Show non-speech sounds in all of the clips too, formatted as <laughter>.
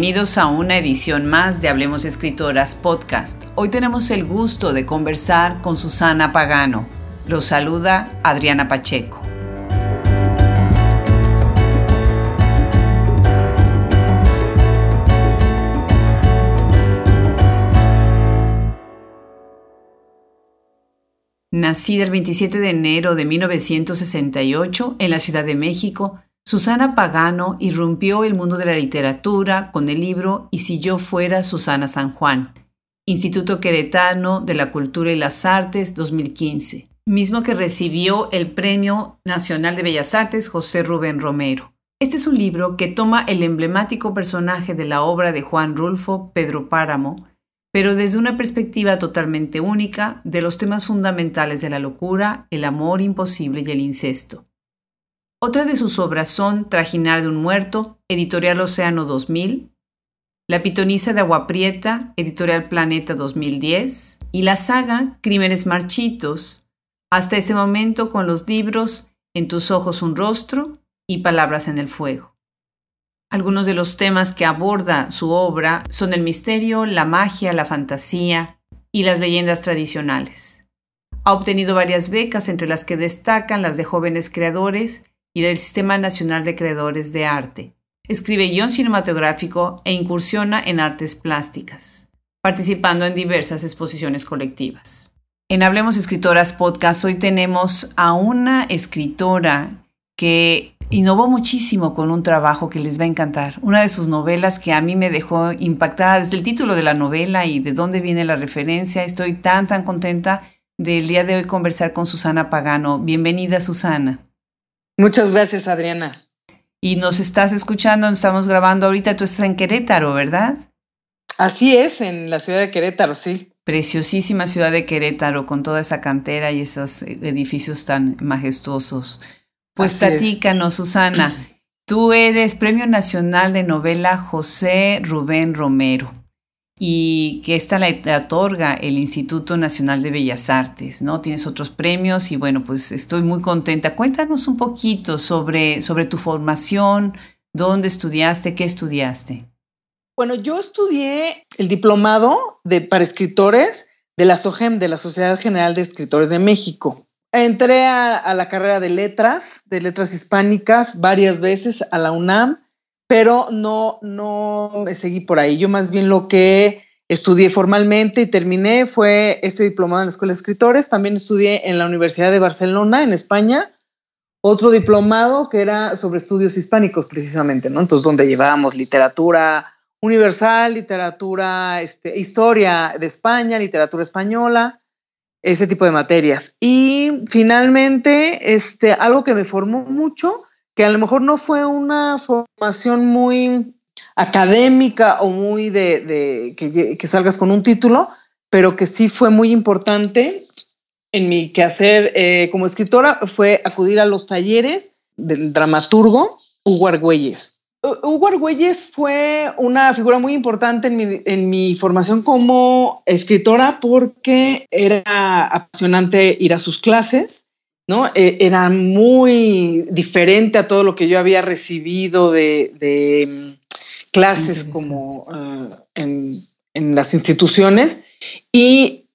Bienvenidos a una edición más de Hablemos Escritoras Podcast. Hoy tenemos el gusto de conversar con Susana Pagano. Los saluda Adriana Pacheco. Nacida el 27 de enero de 1968 en la Ciudad de México, Susana Pagano irrumpió el mundo de la literatura con el libro Y si yo fuera Susana San Juan, Instituto Queretano de la Cultura y las Artes 2015, mismo que recibió el Premio Nacional de Bellas Artes José Rubén Romero. Este es un libro que toma el emblemático personaje de la obra de Juan Rulfo, Pedro Páramo, pero desde una perspectiva totalmente única de los temas fundamentales de la locura, el amor imposible y el incesto. Otras de sus obras son Trajinar de un muerto, editorial Océano 2000, La pitonisa de Agua Prieta, editorial Planeta 2010, y la saga Crímenes Marchitos, hasta este momento con los libros En tus ojos un rostro y Palabras en el fuego. Algunos de los temas que aborda su obra son el misterio, la magia, la fantasía y las leyendas tradicionales. Ha obtenido varias becas, entre las que destacan las de jóvenes creadores y del Sistema Nacional de Creadores de Arte. Escribe guion cinematográfico e incursiona en artes plásticas, participando en diversas exposiciones colectivas. En Hablemos Escritoras Podcast hoy tenemos a una escritora que innovó muchísimo con un trabajo que les va a encantar. Una de sus novelas que a mí me dejó impactada desde el título de la novela y de dónde viene la referencia. Estoy tan, tan contenta del día de hoy conversar con Susana Pagano. Bienvenida, Susana. Muchas gracias, Adriana. Y nos estás escuchando, nos estamos grabando ahorita, tú estás en Querétaro, ¿verdad? Así es, en la ciudad de Querétaro, sí. Preciosísima ciudad de Querétaro, con toda esa cantera y esos edificios tan majestuosos. Pues platícanos, Susana. Tú eres Premio Nacional de Novela José Rubén Romero y que esta la, otorga el Instituto Nacional de Bellas Artes, ¿no? Tienes otros premios y bueno, pues estoy muy contenta. Cuéntanos un poquito sobre, sobre tu formación, dónde estudiaste, qué estudiaste. Bueno, yo estudié el diplomado de, para escritores de la SOGEM, de la Sociedad General de Escritores de México. Entré a, a la carrera de letras, de letras hispánicas, varias veces a la UNAM pero no, no me seguí por ahí. Yo más bien lo que estudié formalmente y terminé fue este diplomado en la Escuela de Escritores. También estudié en la Universidad de Barcelona, en España, otro diplomado que era sobre estudios hispánicos precisamente, ¿no? Entonces, donde llevábamos literatura universal, literatura, este, historia de España, literatura española, ese tipo de materias. Y finalmente, este, algo que me formó mucho que a lo mejor no fue una formación muy académica o muy de, que, salgas con un título, pero que sí fue muy importante en mi quehacer eh, como escritora, fue acudir a los talleres del dramaturgo Hugo Argüelles. Hugo Argüelles fue una figura muy importante en mi, en mi, formación como escritora porque era apasionante ir a sus clases ¿no? E, era muy diferente a todo lo que yo había recibido de, mm, clases como ah, en, las instituciones y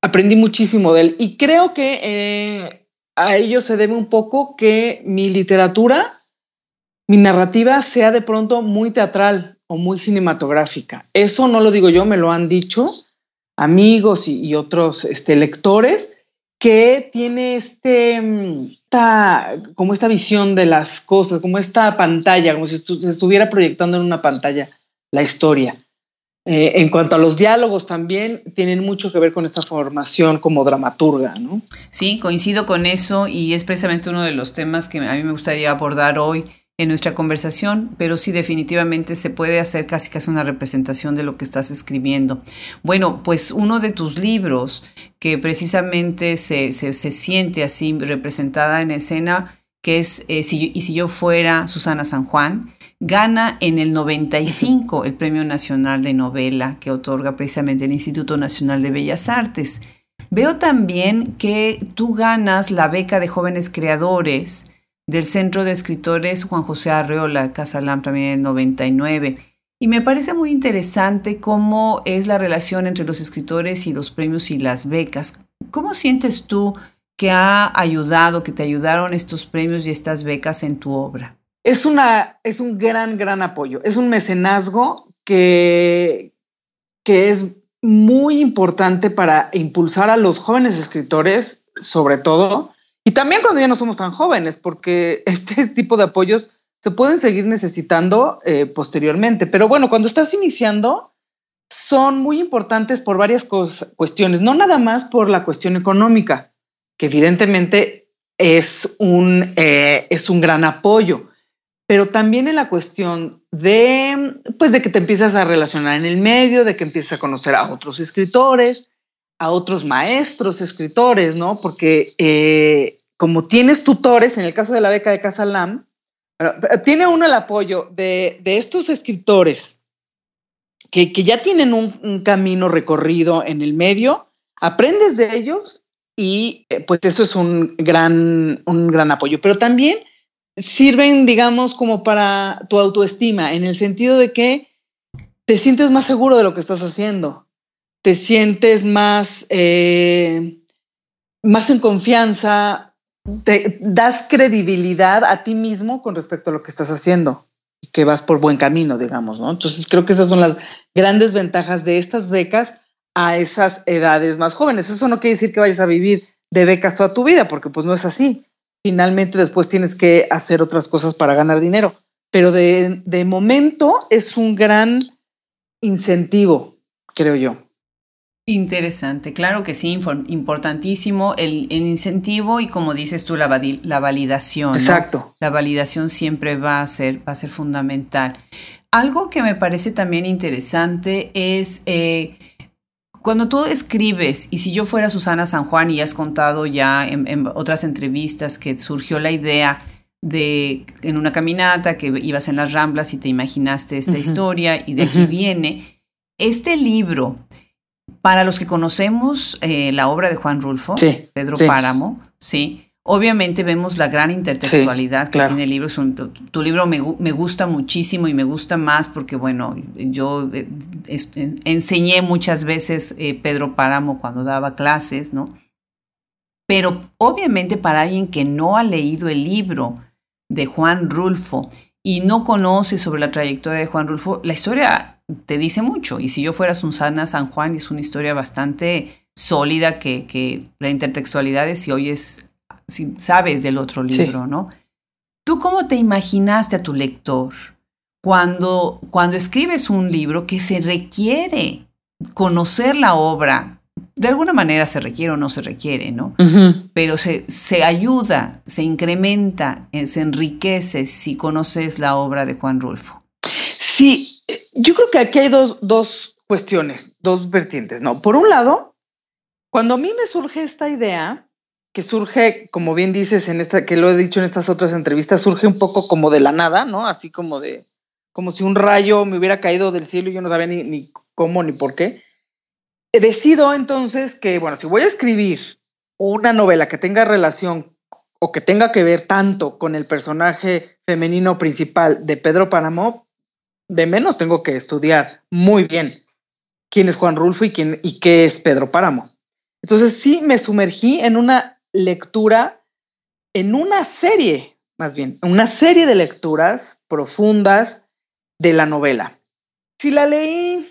aprendí muchísimo de él. Y creo que eh, a ello se debe un poco que mi literatura, mi narrativa sea de pronto muy teatral o muy cinematográfica. Eso no lo digo yo, me lo han dicho amigos y, otros este, lectores que tiene este, mm, esta, como esta visión de las cosas, como esta pantalla, como si se estuviera proyectando en una pantalla la historia. Eh, en cuanto a los diálogos también tienen mucho que ver con esta formación como dramaturga, ¿no? Sí, coincido con eso y es precisamente uno de los temas que a mí me gustaría abordar hoy en nuestra conversación, pero sí definitivamente se puede hacer casi casi una representación de lo que estás escribiendo. Bueno, pues uno de tus libros que precisamente se, se, siente así representada en escena, que es eh, si, Y si yo fuera Susana San Juan, gana en el 95 el Premio Nacional de Novela que otorga precisamente el Instituto Nacional de Bellas Artes. Veo también que tú ganas la beca de jóvenes creadores del Centro de Escritores Juan José Arreola, Casalam también en el 99. Y me parece muy interesante cómo es la relación entre los escritores y los premios y las becas. ¿Cómo sientes tú que ha ayudado, que te ayudaron estos premios y estas becas en tu obra? Es, una, es un gran, gran apoyo. Es un mecenazgo que, que es muy importante para impulsar a los jóvenes escritores, sobre todo, y también cuando ya no somos tan jóvenes, porque <laughs> este tipo de apoyos se pueden seguir necesitando eh, posteriormente. Pero bueno, cuando estás iniciando, son muy importantes por varias cuestiones, no nada más por la cuestión económica, que evidentemente es un, eh, es un gran apoyo, pero también en la cuestión de, pues de que te empiezas a relacionar en el medio, de que empiezas a conocer a otros escritores, a otros maestros escritores, ¿no? Porque eh, como tienes tutores, en el caso de la beca de Casalam, tiene uno el apoyo de, estos escritores que, que ya tienen un, un, camino recorrido en el medio, aprendes de ellos y eh, pues eso es un gran, un gran apoyo. Pero también sirven, digamos, como para tu autoestima, en el sentido de que te sientes más seguro de lo que estás haciendo, te sientes más, eh, más en confianza, te das credibilidad a ti mismo con respecto a lo que estás haciendo y que vas por buen camino, digamos, ¿no? Entonces creo que esas son las grandes ventajas de estas becas a esas edades más jóvenes. Eso no quiere decir que vayas a vivir de becas toda tu vida, porque pues no es así. Finalmente después tienes que hacer otras cosas para ganar dinero. Pero de, de momento es un gran incentivo, creo yo. Interesante, claro que sí, importantísimo el, el, incentivo y como dices tú, la, la validación. Exacto. La validación siempre va a, ser, va a ser fundamental. Algo que me parece también interesante es eh, cuando tú escribes, y si yo fuera Susana San Juan y has contado ya en, otras entrevistas que surgió la idea de en una caminata que ibas en las ramblas y te imaginaste esta historia y de aquí viene, este libro, para los que conocemos eh, la obra de Juan Rulfo, Pedro Páramo, sí, Obviamente vemos la gran intertextualidad que tiene el libro. tu, libro me, gusta muchísimo y me gusta más porque, bueno, yo eh, enseñé muchas veces eh, Pedro Páramo cuando daba clases, ¿no? Pero obviamente para alguien que no ha leído el libro de Juan Rulfo y no conoce sobre la trayectoria de Juan Rulfo, la historia te dice mucho. Y si yo fuera Susana San Juan, es una historia bastante sólida que, que la intertextualidad es si hoy es si sabes del otro libro, ¿no? ¿Tú cómo te imaginaste a tu lector cuando, cuando escribes un libro que se requiere conocer la obra? De alguna manera se requiere o no se requiere, ¿no? Pero se, se ayuda, se incrementa, eh, se enriquece si conoces la obra de Juan Rulfo. Sí, yo creo que aquí hay dos, dos cuestiones, dos vertientes, ¿no? Por un lado, cuando a mí me surge esta idea, que surge, como bien dices, en esta, que lo he dicho en estas otras entrevistas, surge un poco como de la nada, ¿no? Así como de, como si un rayo me hubiera caído del cielo y yo no sabía ni, ni cómo ni por qué. Decido entonces que, bueno, si voy a escribir una novela que tenga relación o que tenga que ver tanto con el personaje femenino principal de Pedro Páramo, de menos tengo que estudiar muy bien quién es Juan Rulfo y, quién, y qué es Pedro Páramo. Entonces sí me sumergí en una lectura en una serie, más bien, una serie de lecturas profundas de la novela. Si la leí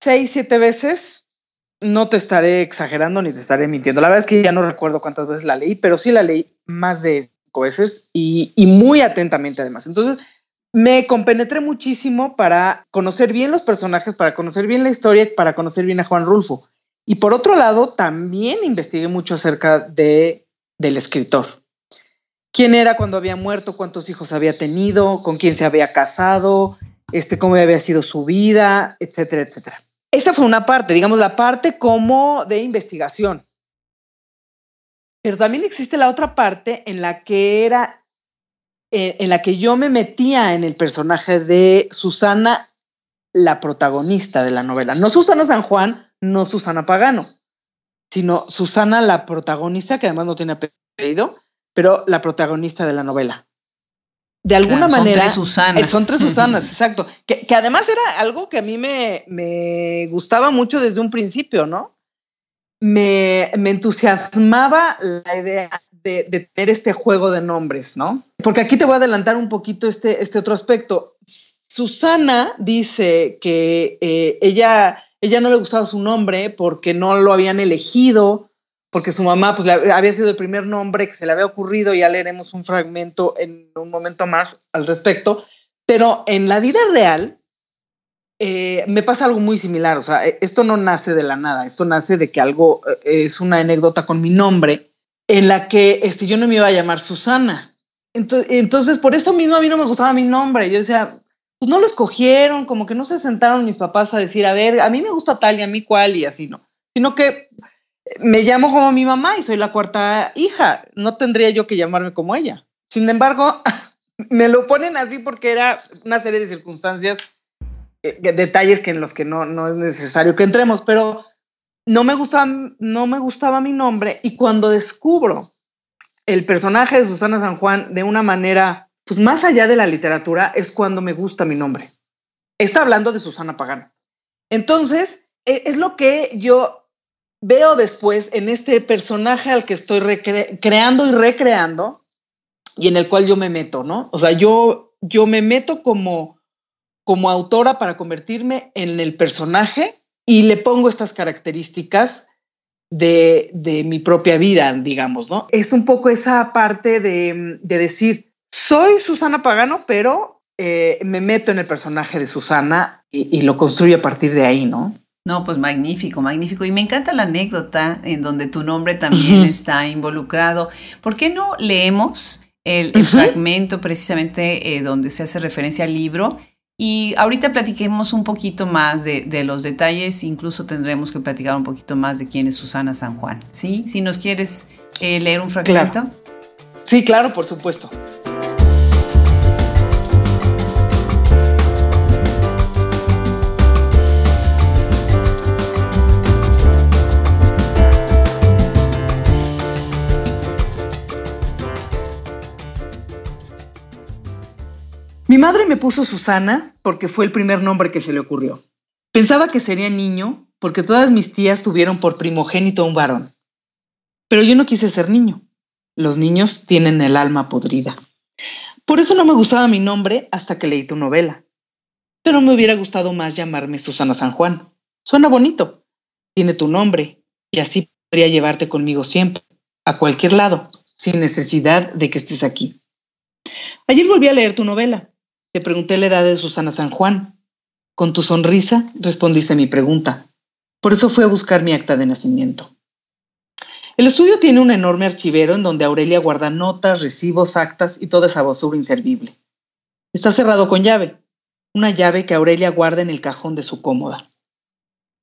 seis, siete veces, no te estaré exagerando ni te estaré mintiendo. La verdad es que ya no recuerdo cuántas veces la leí, pero sí la leí más de cinco veces y, y muy atentamente además. Entonces, me compenetré muchísimo para conocer bien los personajes, para conocer bien la historia, para conocer bien a Juan Rulfo. Y por otro lado, también investigué mucho acerca de, del escritor. ¿Quién era cuando había muerto? ¿Cuántos hijos había tenido? ¿Con quién se había casado? Este, ¿Cómo había sido su vida? Etcétera, etcétera. Esa fue una parte, digamos, la parte como de investigación. Pero también existe la otra parte en la que era, eh, en la que yo me metía en el personaje de Susana, la protagonista de la novela. No Susana San Juan, no Susana Pagano, sino Susana, la protagonista, que además no tiene apellido, pero la protagonista de la novela. de alguna manera. Son tres Susanas. Son tres Susanas, exacto. Que, además era algo que a mí me, me gustaba mucho desde un principio, ¿no? Me, me entusiasmaba la idea de, tener este juego de nombres, ¿no? Porque aquí te voy a adelantar un poquito este, este otro aspecto. Susana dice que eh, ella, ella no le gustaba su nombre porque no lo habían elegido, porque su mamá pues, había sido el primer nombre que se le había ocurrido, ya leeremos un fragmento en un momento más al respecto, pero en la vida real eh, me pasa algo muy similar, o sea, esto no nace de la nada, esto nace de que algo eh, es una anécdota con mi nombre en la que este, yo no me iba a llamar Susana. Entonces, por eso mismo a mí no me gustaba mi nombre. Yo decía, pues no lo escogieron, como que no se sentaron mis papás a decir, a ver, a mí me gusta tal y a mí cuál y así, no. Sino que me llamo como mi mamá y soy la cuarta hija. No tendría yo que llamarme como ella. Sin embargo, <laughs> me lo ponen así porque era una serie de circunstancias, eh, detalles que en los que no, no es necesario que entremos, pero no me gustaba, no me gustaba mi nombre y cuando descubro el personaje de Susana San Juan de una manera, pues más allá de la literatura, es cuando me gusta mi nombre. Está hablando de Susana Pagano. Entonces, e, es lo que yo veo después en este personaje al que estoy creando y recreando y en el cual yo me meto, ¿no? O sea, yo, yo me meto como, como autora para convertirme en el personaje y le pongo estas características de, mi propia vida, digamos, ¿no? Es un poco esa parte de, decir, soy Susana Pagano, pero eh, me meto en el personaje de Susana y, lo construyo a partir de ahí, ¿no? No, pues magnífico, magnífico. Y me encanta la anécdota en donde tu nombre también está involucrado. ¿Por qué no leemos el, fragmento precisamente eh, donde se hace referencia al libro y ahorita platiquemos un poquito más de, los detalles, incluso tendremos que platicar un poquito más de quién es Susana San Juan, ¿sí? Si nos quieres eh, leer un fragmento. Sí, claro, por supuesto. Mi madre me puso Susana porque fue el primer nombre que se le ocurrió. Pensaba que sería niño porque todas mis tías tuvieron por primogénito un varón. Pero yo no quise ser niño. Los niños tienen el alma podrida. Por eso no me gustaba mi nombre hasta que leí tu novela. Pero me hubiera gustado más llamarme Susana San Juan. Suena bonito. Tiene tu nombre y así podría llevarte conmigo siempre, a cualquier lado, sin necesidad de que estés aquí. Ayer volví a leer tu novela te pregunté la edad de Susana San Juan. Con tu sonrisa respondiste a mi pregunta. Por eso fui a buscar mi acta de nacimiento. El estudio tiene un enorme archivero en donde Aurelia guarda notas, recibos, actas y toda esa basura inservible. Está cerrado con llave, una llave que Aurelia guarda en el cajón de su cómoda.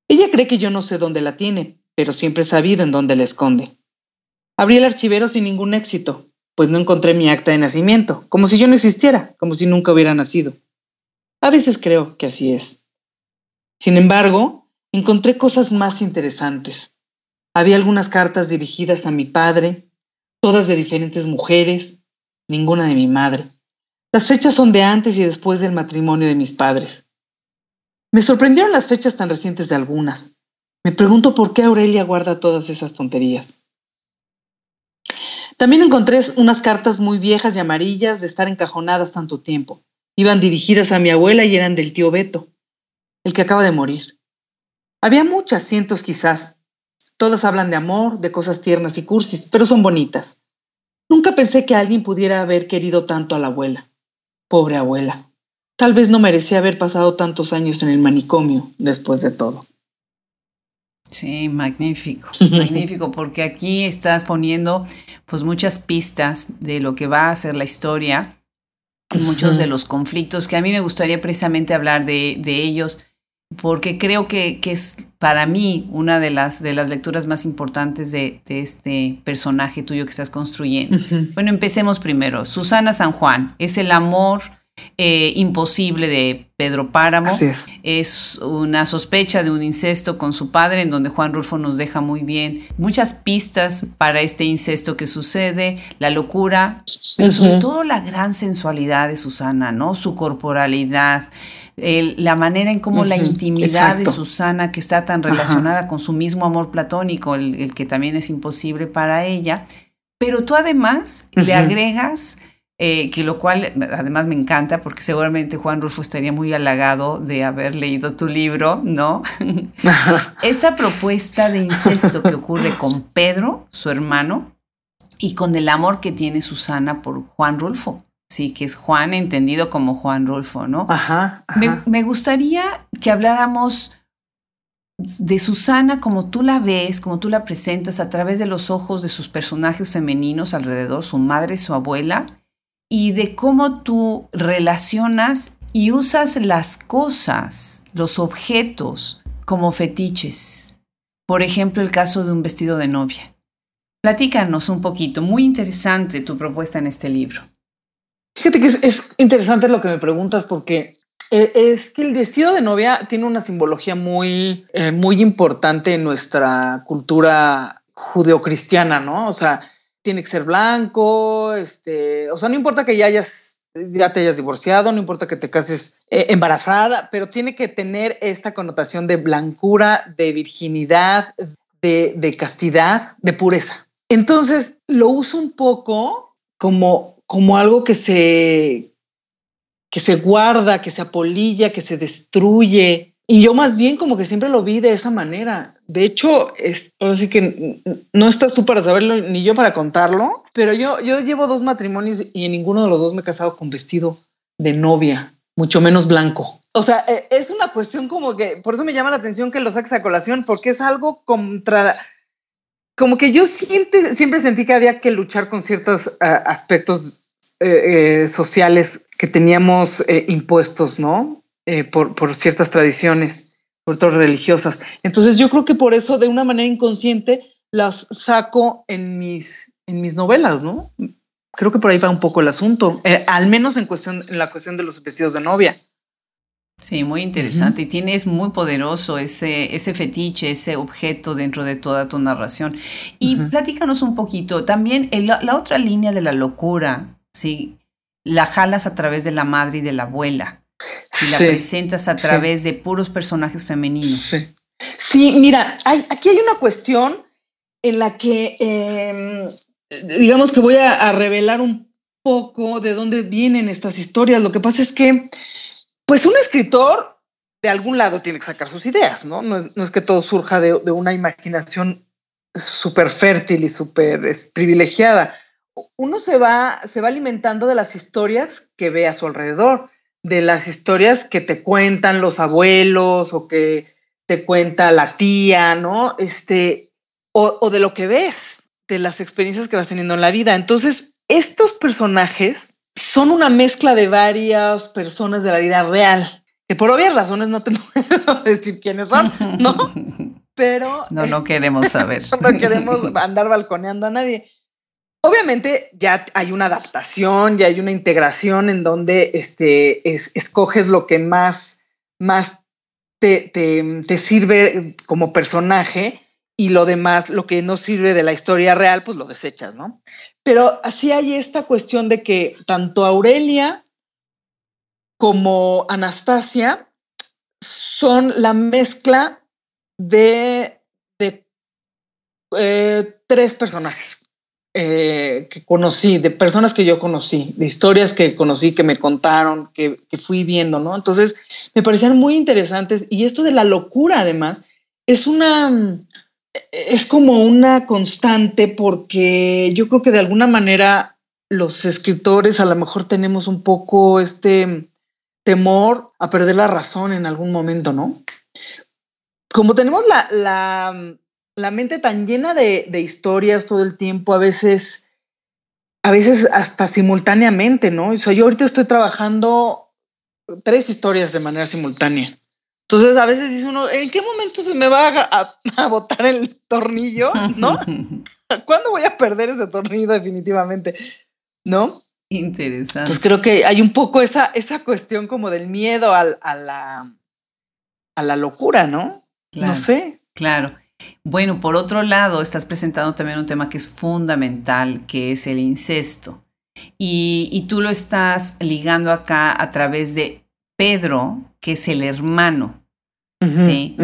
Ella cree que yo no sé dónde la tiene, pero siempre he sabido en dónde la esconde. Abrí el archivero sin ningún éxito, pues no encontré mi acta de nacimiento, como si yo no existiera, como si nunca hubiera nacido. A veces creo que así es. Sin embargo, encontré cosas más interesantes. Había algunas cartas dirigidas a mi padre, todas de diferentes mujeres, ninguna de mi madre. Las fechas son de antes y después del matrimonio de mis padres. Me sorprendieron las fechas tan recientes de algunas. Me pregunto por qué Aurelia guarda todas esas tonterías. También encontré unas cartas muy viejas y amarillas de estar encajonadas tanto tiempo. Iban dirigidas a mi abuela y eran del tío Beto, el que acaba de morir. Había muchas, cientos quizás. Todas hablan de amor, de cosas tiernas y cursis, pero son bonitas. Nunca pensé que alguien pudiera haber querido tanto a la abuela. Pobre abuela. Tal vez no merecía haber pasado tantos años en el manicomio después de todo. Sí, magnífico, <laughs> magnífico, porque aquí estás poniendo pues muchas pistas de lo que va a ser la historia, muchos de los conflictos que a mí me gustaría precisamente hablar de, de ellos, porque creo que, que, es para mí una de las, de las lecturas más importantes de, de este personaje tuyo que estás construyendo. Bueno, empecemos primero. Susana San Juan, es el amor eh, imposible de Pedro Páramo. es. es. una sospecha de un incesto con su padre, en donde Juan Rulfo nos deja muy bien muchas pistas para este incesto que sucede, la locura, pero sobre todo la gran sensualidad de Susana, ¿no? Su corporalidad. la manera en cómo la intimidad de Susana, que está tan relacionada con su mismo amor platónico, el, que también es imposible para ella, pero tú además le agregas eh, que lo cual además me encanta porque seguramente Juan Rulfo estaría muy halagado de haber leído tu libro, ¿no? <laughs> Esa propuesta de incesto que ocurre con Pedro, su hermano, y con el amor que tiene Susana por Juan Rulfo. Sí, que es Juan entendido como Juan Rulfo, ¿no? Ajá. me gustaría que habláramos de Susana como tú la ves, como tú la presentas a través de los ojos de sus personajes femeninos alrededor, su madre, su abuela, y de cómo tú relacionas y usas las cosas, los objetos, como fetiches. Por ejemplo, el caso de un vestido de novia. Platícanos un poquito, muy interesante tu propuesta en este libro. Fíjate que es, interesante lo que me preguntas porque eh, es que el vestido de novia tiene una simbología muy, eh, muy importante en nuestra cultura judeocristiana, ¿no? O sea, tiene que ser blanco, este, o sea, no importa que ya hayas, ya te hayas divorciado, no importa que te cases eh, embarazada, pero tiene que tener esta connotación de blancura, de virginidad, de, de castidad, de pureza. Entonces lo uso un poco como, como algo que se, que se guarda, que se apolilla, que se destruye, y yo más bien como que siempre lo vi de esa manera. De hecho, es, así que no estás tú para saberlo ni yo para contarlo, pero yo, yo llevo dos matrimonios y en ninguno de los dos me he casado con vestido de novia, mucho menos blanco. O sea, e, es una cuestión como que, por eso me llama la atención que lo saques a colación, porque es algo contra, como que yo siempre, siempre sentí que había que luchar con ciertos eh, aspectos eh, eh, sociales que teníamos impuestos, ¿no? Eh, por, por, ciertas tradiciones, por todo religiosas. Entonces yo creo que por eso de una manera inconsciente las saco en mis, en mis novelas, ¿no? Creo que por ahí va un poco el asunto, eh, al menos en, cuestión, en la cuestión de los vestidos de novia. Sí, muy interesante. Y tienes muy poderoso ese, ese fetiche, ese objeto dentro de toda tu narración. Y platícanos un poquito, también la otra línea de la locura, ¿sí? La jalas a través de la madre y de la abuela si la presentas a través de puros personajes femeninos. Sí, mira, hay, aquí hay una cuestión en la que, em, digamos que voy a, revelar un poco de dónde vienen estas historias. Lo que pasa es que, pues un escritor de algún lado tiene que sacar sus ideas, ¿no? No es, que todo surja de, una imaginación súper fértil y súper privilegiada. Uno se va, se va alimentando de las historias que ve a su alrededor de las historias que te cuentan los abuelos o que te cuenta la tía, ¿no? Este, o, de lo que ves, de las experiencias que vas teniendo en la vida. Entonces, estos personajes son una mezcla de varias personas de la vida real, que por obvias razones no te <laughs> puedo decir quiénes son, ¿no? <laughs> Pero... No, no queremos saber. <laughs> no queremos andar balconeando a nadie. Obviamente ya hay una adaptación, ya hay una integración en donde este, escoges lo que más, más te, te, sirve como personaje y lo demás, lo que no sirve de la historia real, pues lo desechas, ¿no? Pero así hay esta cuestión de que tanto Aurelia como Anastasia son la mezcla de, de eh, tres personajes eh, que conocí, de personas que yo conocí, de historias que conocí, que me contaron, que, fui viendo, ¿no? Entonces, me parecían muy interesantes y esto de la locura, además, es una, es como una constante porque yo creo que de alguna manera los escritores a lo mejor tenemos un poco este temor a perder la razón en algún momento, ¿no? Como tenemos la, la la mente tan llena de, historias todo el tiempo, a veces, a veces hasta simultáneamente, ¿no? O sea, yo ahorita estoy trabajando tres historias de manera simultánea. Entonces, a veces dice uno, ¿en qué momento se me va a, botar el tornillo? ¿No? <laughs> ¿Cuándo voy a perder ese tornillo definitivamente? ¿No? Interesante. Entonces creo que hay un poco esa, esa cuestión como del miedo a, la, a la locura, ¿no? no sé. Claro. Bueno, por otro lado, estás presentando también un tema que es fundamental, que es el incesto. Y, tú lo estás ligando acá a través de Pedro, que es el hermano, ¿sí?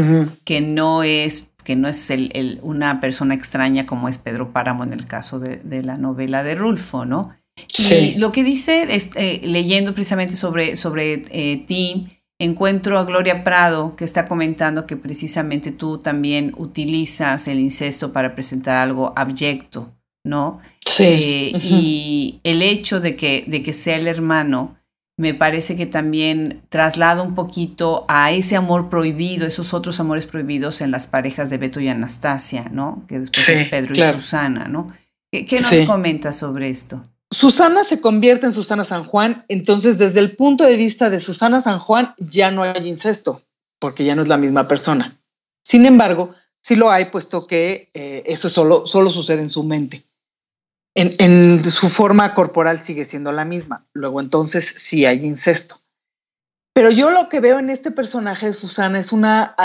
Que no es, que no es el, una persona extraña como es Pedro Páramo en el caso de, la novela de Rulfo, ¿no? Sí. Y lo que dice, eh, leyendo precisamente sobre, sobre eh, ti, encuentro a Gloria Prado que está comentando que precisamente tú también utilizas el incesto para presentar algo abyecto, ¿no? Sí. Eh, y el hecho de que, de que sea el hermano me parece que también traslada un poquito a ese amor prohibido, esos otros amores prohibidos en las parejas de Beto y Anastasia, ¿no? Que después es Pedro y Susana, ¿no? ¿Qué, nos comentas sobre esto? Susana se convierte en Susana San Juan, entonces desde el punto de vista de Susana San Juan ya no hay incesto, porque ya no es la misma persona. Sin embargo, sí lo hay, puesto que eh, eso solo, solo sucede en su mente. En, su forma corporal sigue siendo la misma. Luego entonces sí hay incesto. Pero yo lo que veo en este personaje de Susana es, una,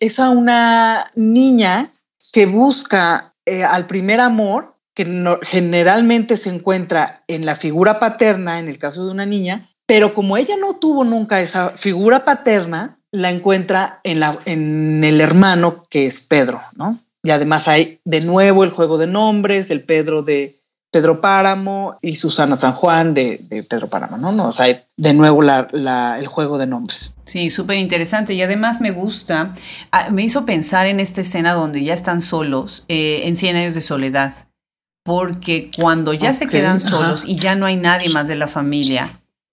es a una niña que busca eh, al primer amor que generalmente se encuentra en la figura paterna, en el caso de una niña, pero como ella no tuvo nunca esa figura paterna, la encuentra en, la, en el hermano que es Pedro, ¿no? Y además hay de nuevo el juego de nombres, el Pedro de Pedro Páramo y Susana San Juan de, Pedro Páramo, ¿no? no o sea, de nuevo el juego de nombres. Sí, súper interesante y además me gusta, ah, me hizo pensar en esta escena donde ya están solos eh, en Cien años de soledad porque cuando ya se quedan solos y ya no hay nadie más de la familia,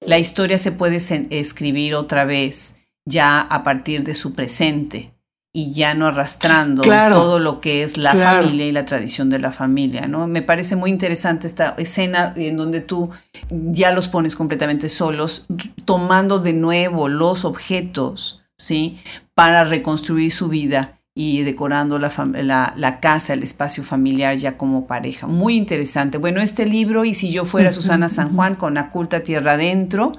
la historia se puede escribir otra vez ya a partir de su presente y ya no arrastrando todo lo que es la familia y la tradición de la familia, ¿no? Me parece muy interesante esta escena en donde tú ya los pones completamente solos, tomando de nuevo los objetos, ¿sí? Para reconstruir su vida y decorando la, la, casa, el espacio familiar ya como pareja. Muy interesante. Bueno, este libro, Y si yo fuera <laughs> Susana San Juan, con la culta Tierra Adentro,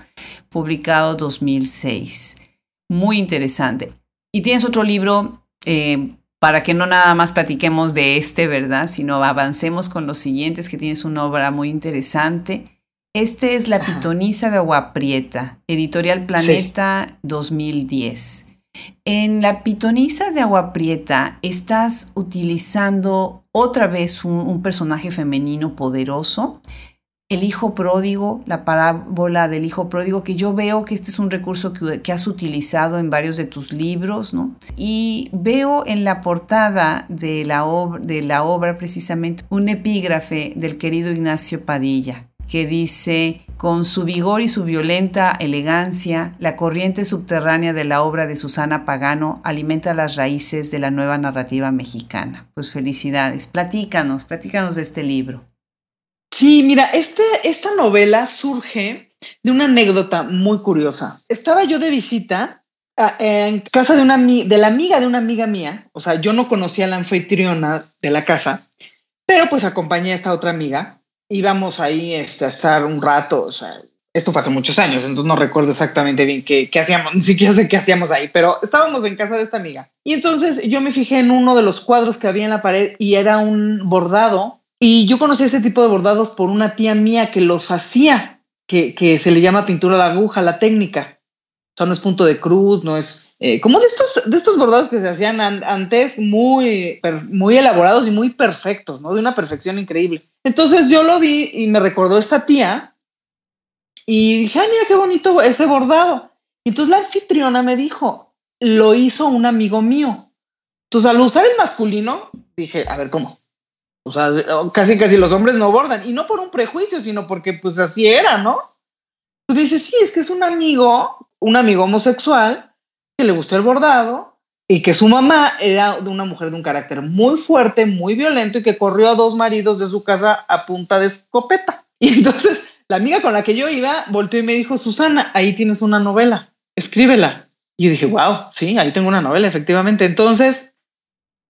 publicado 2006. Muy interesante. Y tienes otro libro eh, para que no nada más platiquemos de este, ¿verdad? Sino avancemos con los siguientes, que tienes una obra muy interesante. Este es La Pitonisa de Agua Prieta, Editorial Planeta 2010. En la pitonisa de Agua Prieta estás utilizando otra vez un, personaje femenino poderoso, el hijo pródigo, la parábola del hijo pródigo, que yo veo que este es un recurso que, has utilizado en varios de tus libros, ¿no? Y veo en la portada de la, de la obra precisamente un epígrafe del querido Ignacio Padilla, que dice, con su vigor y su violenta elegancia, la corriente subterránea de la obra de Susana Pagano alimenta las raíces de la nueva narrativa mexicana. Pues felicidades. Platícanos, platícanos de este libro. Sí, mira, este, esta novela surge de una anécdota muy curiosa. Estaba yo de visita en casa de, una, de la amiga de una amiga mía, o sea, yo no conocía a la anfitriona de la casa, pero pues acompañé a esta otra amiga íbamos ahí este, a estar un rato, o sea, esto fue hace muchos años, entonces no recuerdo exactamente bien qué, qué, hacíamos, <laughs> ni siquiera sé qué hacíamos ahí, pero estábamos en casa de esta amiga. Y entonces yo me fijé en uno de los cuadros que había en la pared y era un bordado. Y yo conocí ese tipo de bordados por una tía mía que los hacía, que, que se le llama pintura a la aguja, la técnica. O sea, no es punto de cruz, no es eh, como de estos, de estos bordados que se hacían antes muy, muy elaborados y muy perfectos, ¿no? De una perfección increíble. Entonces yo lo vi y me recordó esta tía y dije, ay, mira qué bonito ese bordado. Y entonces la anfitriona me dijo, lo hizo un amigo mío. Entonces al usar el masculino, dije, a ver, ¿cómo? O sea, casi casi los hombres no bordan. Y no por un prejuicio, sino porque pues así era, ¿no? Tú dices, sí, es que es un amigo un amigo homosexual que le gustó el bordado y que su mamá era una mujer de un carácter muy fuerte, muy violento y que corrió a dos maridos de su casa a punta de escopeta. <laughs> Y entonces la amiga con la que yo iba volteó y me dijo, Susana, ahí tienes una novela, escríbela. Y yo dije, wow, sí, ahí tengo una novela, efectivamente. Entonces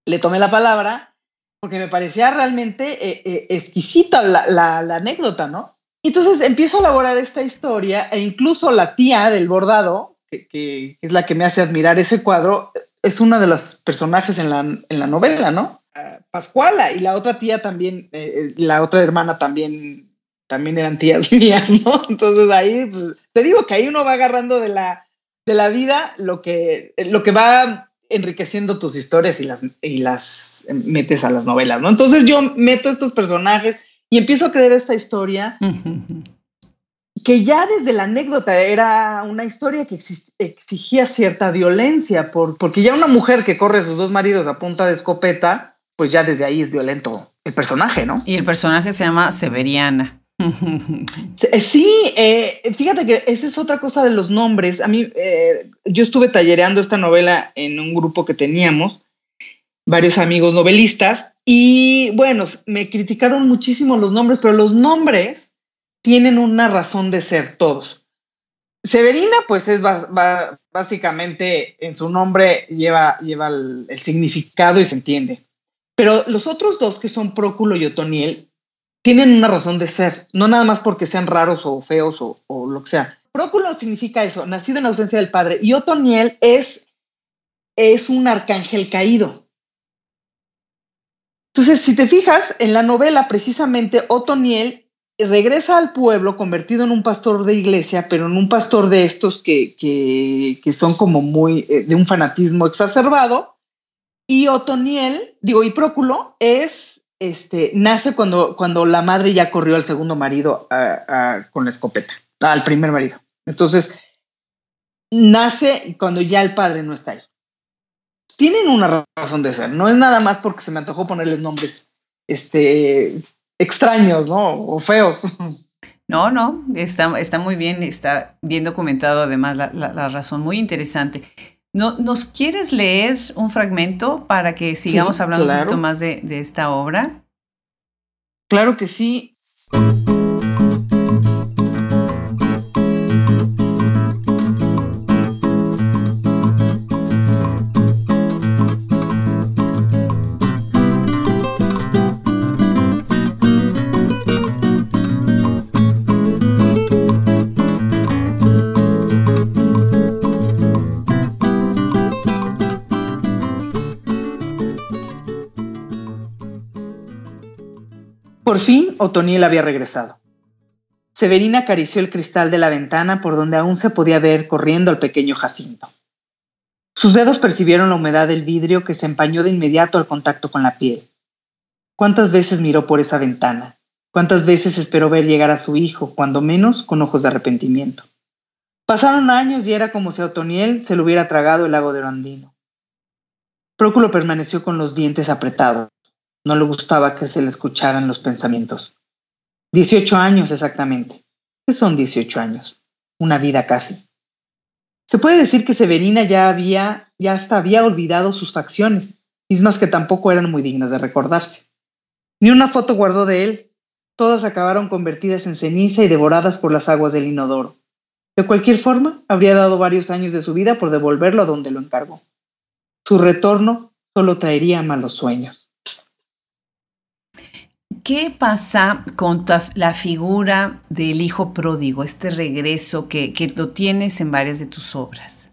le tomé la palabra porque me parecía realmente eh, eh, exquisita la, la, anécdota, ¿no? Entonces empiezo a elaborar esta historia e incluso la tía del bordado, que, es la que me hace admirar ese cuadro, es una de los personajes en la, en la novela, ¿no? Ah, Pascuala y la otra tía también, eh, eh, la otra hermana también, también eran tías <laughs> mías, ¿no? Entonces ahí, pues, te digo que ahí uno va agarrando de la, de la vida lo que, lo que va enriqueciendo tus historias y las, y las metes a las novelas, ¿no? Entonces yo meto estos personajes y empiezo a creer esta historia que ya desde la anécdota era una historia que exigía cierta violencia, por, porque ya una mujer que corre a sus dos maridos a punta de escopeta, pues ya desde ahí es violento el personaje, ¿no? Y el personaje se llama Severiana. Sí, eh, fíjate que esa es otra cosa de los nombres. A mí, eh, yo estuve tallereando esta novela en un grupo que teníamos, varios amigos novelistas, y bueno, me criticaron muchísimo los nombres, pero los nombres tienen una razón de ser todos. Severina, pues es básicamente en su nombre lleva, lleva el, significado y se entiende. Pero los otros dos, que son Próculo y Otoniel, tienen una razón de ser, no nada más porque sean raros o feos o, lo que sea. Próculo significa eso, nacido en ausencia del padre, y Otoniel es, es un arcángel caído. Entonces, si te fijas, en la novela, precisamente Otoniel regresa al pueblo convertido en un pastor de iglesia, pero en un pastor de estos que, que, son como muy eh, de un fanatismo exacerbado. Y Otoniel, digo, y Próculo es este, nace cuando, cuando la madre ya corrió al segundo marido con la escopeta, al primer marido. Entonces, nace cuando ya el padre no está ahí. Tienen una razón de ser, no es nada más porque se me antojó ponerles nombres este, extraños, ¿no? O feos. <laughs> No, no, está, está muy bien, está bien documentado además la, la razón, muy interesante. ¿Nos quieres leer un fragmento para que sigamos hablando un poquito más de, de esta obra? Claro que sí. Por fin, Otoniel había regresado. Severina acarició el cristal de la ventana por donde aún se podía ver corriendo al pequeño Jacinto. Sus dedos percibieron la humedad del vidrio que se empañó de inmediato al contacto con la piel. ¿Cuántas veces miró por esa ventana? ¿Cuántas veces esperó ver llegar a su hijo, cuando menos con ojos de arrepentimiento? Pasaron años y era como si a Otoniel se le hubiera tragado el lago de Orandino. Próculo permaneció con los dientes apretados. No le gustaba que se le escucharan los pensamientos. Dieciocho años exactamente. ¿Qué son dieciocho años? Una vida casi. Se puede decir que Severina ya había, ya hasta había olvidado sus facciones, mismas que tampoco eran muy dignas de recordarse. Ni una foto guardó de él. Todas acabaron convertidas en ceniza y devoradas por las aguas del inodoro. De cualquier forma, habría dado varios años de su vida por devolverlo a donde lo encargó. Su retorno solo traería malos sueños. ¿Qué pasa con la figura del hijo pródigo, este regreso que, lo tienes en varias de tus obras?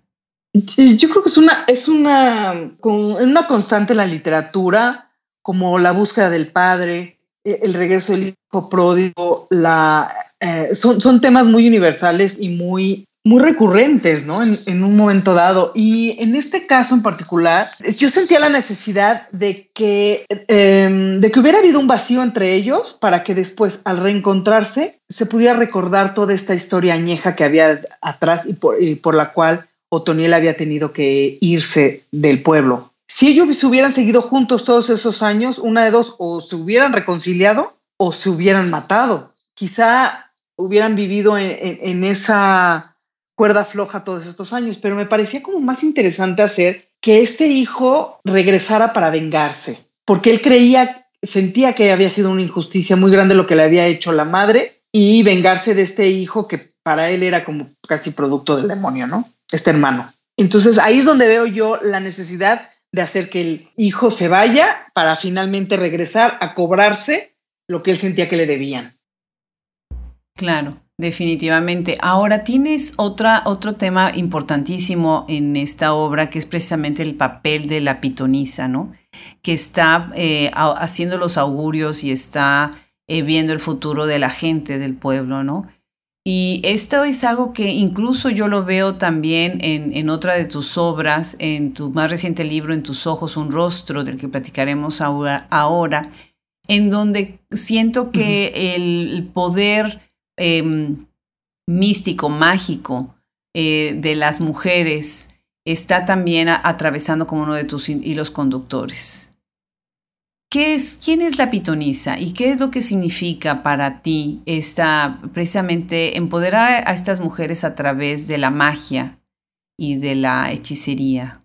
Yo creo que es una, es una, una constante en la literatura, como la búsqueda del padre, e, el regreso del hijo pródigo, eh, son, son temas muy universales y muy muy recurrentes, ¿no? En, un momento dado. Y en este caso en particular, yo sentía la necesidad de que, em, de que hubiera habido un vacío entre ellos para que después, al reencontrarse, se pudiera recordar toda esta historia añeja que había atrás y por, y por la cual Otoniel había tenido que irse del pueblo. Si ellos se hubieran seguido juntos todos esos años, una de dos, o se hubieran reconciliado o se hubieran matado. Quizá hubieran vivido en esa cuerda floja todos estos años, pero me parecía como más interesante hacer que este hijo regresara para vengarse, porque él creía, sentía que había sido una injusticia muy grande lo que le había hecho la madre y vengarse de este hijo que para él era como casi producto del demonio, ¿no? Este hermano. Entonces ahí es donde veo yo la necesidad de hacer que el hijo se vaya para finalmente regresar a cobrarse lo que él sentía que le debían. Claro, definitivamente. Ahora tienes otra, otro tema importantísimo en esta obra que es precisamente el papel de la pitonisa, ¿no? Que está eh, haciendo los augurios y está eh, viendo el futuro de la gente del pueblo, ¿no? Y esto es algo que incluso yo lo veo también en, otra de tus obras, en tu más reciente libro, En tus ojos un rostro, del que platicaremos ahora, ahora en donde siento que el poder em, místico, mágico eh, de las mujeres está también atravesando como uno de tus hilos conductores. ¿Qué es, ¿Quién es la pitonisa y qué es lo que significa para ti esta, precisamente empoderar a estas mujeres a través de la magia y de la hechicería?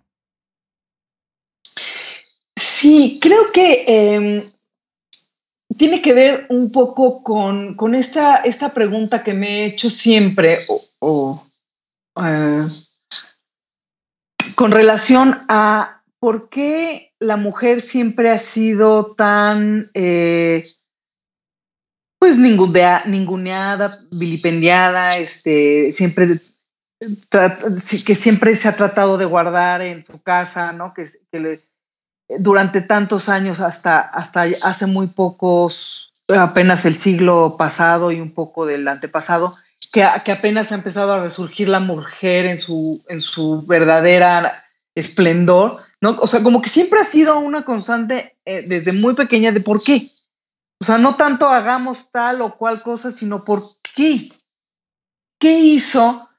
Sí, creo que em, tiene que ver un poco con, esta, esta, pregunta que me he hecho siempre o, eh, con relación a por qué la mujer siempre ha sido tan, eh, pues, ninguneada, vilipendiada, este, siempre, que siempre se ha tratado de guardar en su casa, ¿no? Que, durante tantos años, hasta, hasta hace muy pocos, apenas el siglo pasado y un poco del antepasado, que, que apenas ha empezado a resurgir la mujer en su, en su verdadera esplendor ¿no? O sea, como que siempre ha sido una constante eh, desde muy pequeña de por qué. O sea, no tanto hagamos tal o cual cosa, sino por qué. ¿Qué hizo